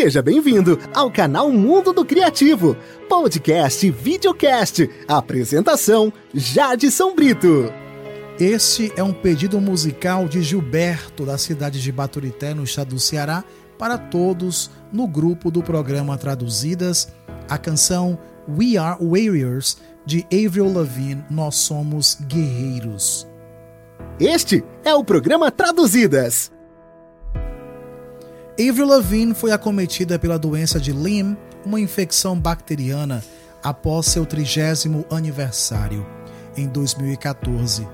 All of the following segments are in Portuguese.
Seja bem-vindo ao canal Mundo do Criativo, podcast e videocast. Apresentação: Jade São Brito. Este é um pedido musical de Gilberto, da cidade de Baturité, no estado do Ceará, para todos no grupo do programa Traduzidas, a canção We Are Warriors, de Avril Lavigne, Nós Somos Guerreiros. Este é o programa Traduzidas. Avril Lavigne foi acometida pela doença de Lyme, uma infecção bacteriana, após seu trigésimo aniversário, em 2014.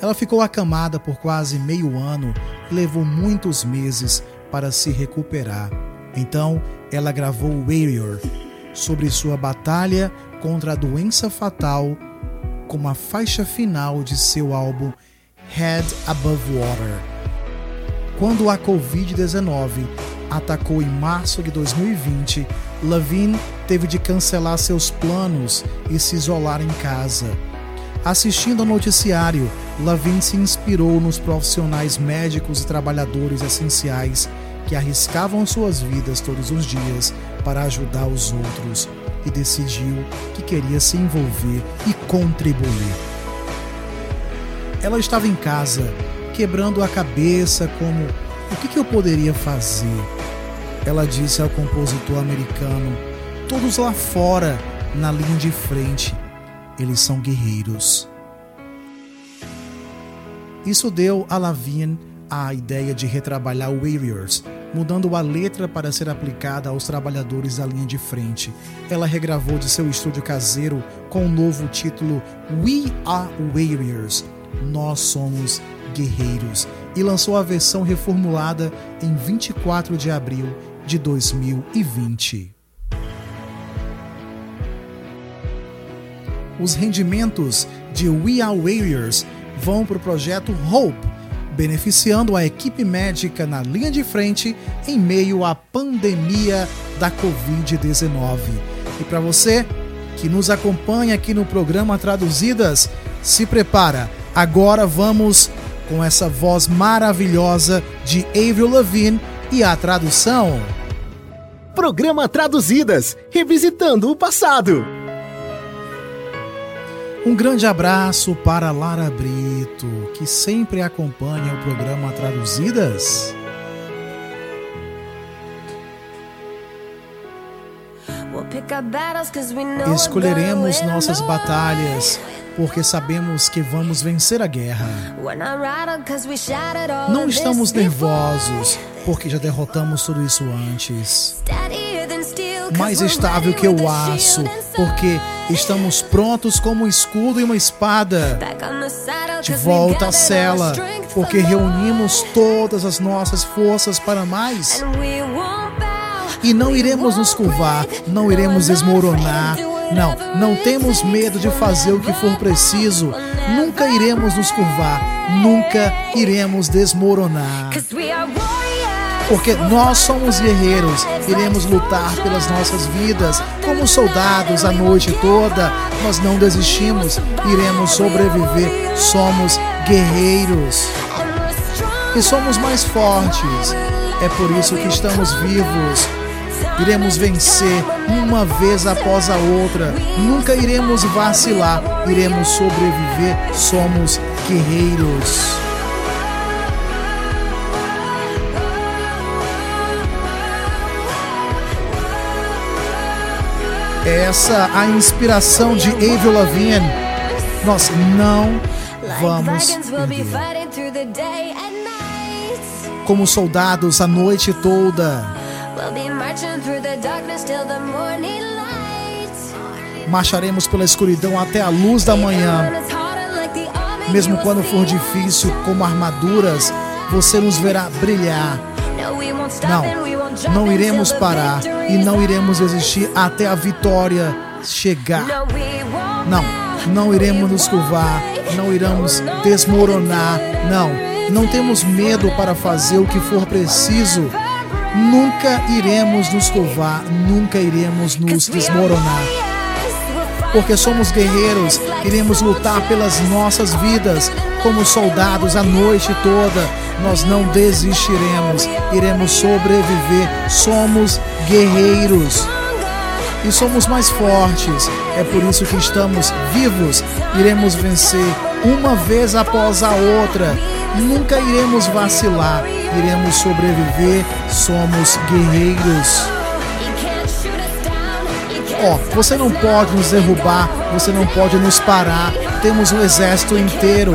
Ela ficou acamada por quase meio ano e levou muitos meses para se recuperar. Então, ela gravou Warrior sobre sua batalha contra a doença fatal como a faixa final de seu álbum Head Above Water. Quando a Covid-19 atacou em março de 2020, Lavigne teve de cancelar seus planos e se isolar em casa. Assistindo ao noticiário, Lavigne se inspirou nos profissionais médicos e trabalhadores essenciais que arriscavam suas vidas todos os dias para ajudar os outros e decidiu que queria se envolver e contribuir. Ela estava em casa quebrando a cabeça como o que eu poderia fazer. Ela disse ao compositor americano: todos lá fora, na linha de frente, eles são guerreiros. Isso deu a Lavigne a ideia de retrabalhar Warriors, mudando a letra para ser aplicada aos trabalhadores da linha de frente. Ela regravou de seu estúdio caseiro com o novo título We Are Warriors. Nós somos guerreiros e lançou a versão reformulada em 24 de abril de 2020. Os rendimentos de We Are Warriors vão para o projeto Hope, beneficiando a equipe médica na linha de frente em meio à pandemia da Covid-19. E para você que nos acompanha aqui no programa Traduzidas, se prepara. Agora vamos com essa voz maravilhosa de Avril Lavigne e a tradução. Programa Traduzidas, revisitando o passado. Um grande abraço para Lara Brito, que sempre acompanha o programa Traduzidas. Escolheremos nossas batalhas porque sabemos que vamos vencer a guerra. Não estamos nervosos, porque já derrotamos tudo isso antes. Mais estável que o aço, porque estamos prontos como um escudo e uma espada. De volta à cela, porque reunimos todas as nossas forças para mais. E não iremos nos curvar, não iremos desmoronar, não, não temos medo de fazer o que for preciso. Nunca iremos nos curvar, nunca iremos desmoronar. Porque nós somos guerreiros, iremos lutar pelas nossas vidas, como soldados a noite toda. Nós não desistimos, iremos sobreviver. Somos guerreiros e somos mais fortes. É por isso que estamos vivos iremos vencer uma vez após a outra, nunca iremos vacilar, iremos sobreviver, somos guerreiros. Essa a inspiração de Avril Lavigne. Nós não vamos perder. Como soldados a noite toda Marcharemos pela escuridão até a luz da manhã. Mesmo quando for difícil, como armaduras, você nos verá brilhar. Não, não iremos parar e não iremos desistir até a vitória chegar. Não, não iremos nos curvar, não iremos desmoronar. Não, não temos medo para fazer o que for preciso nunca iremos nos curvar, nunca iremos nos desmoronar. Porque somos guerreiros, iremos lutar pelas nossas vidas, como soldados a noite toda. Nós não desistiremos, iremos sobreviver. Somos guerreiros e somos mais fortes. É por isso que estamos vivos. Iremos vencer uma vez após a outra. Nunca iremos vacilar. Iremos sobreviver. Somos guerreiros. Ó, oh, você não pode nos derrubar, você não pode nos parar. Temos um exército inteiro.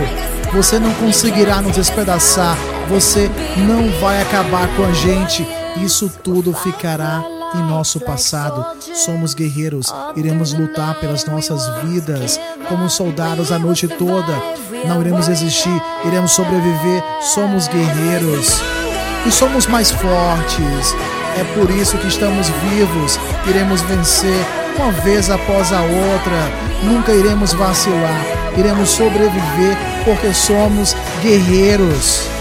Você não conseguirá nos despedaçar. Você não vai acabar com a gente. Isso tudo ficará em nosso passado. Somos guerreiros, iremos lutar pelas nossas vidas como soldados a noite toda. Não iremos existir, iremos sobreviver. Somos guerreiros e somos mais fortes. É por isso que estamos vivos. Iremos vencer uma vez após a outra. Nunca iremos vacilar. Iremos sobreviver porque somos guerreiros.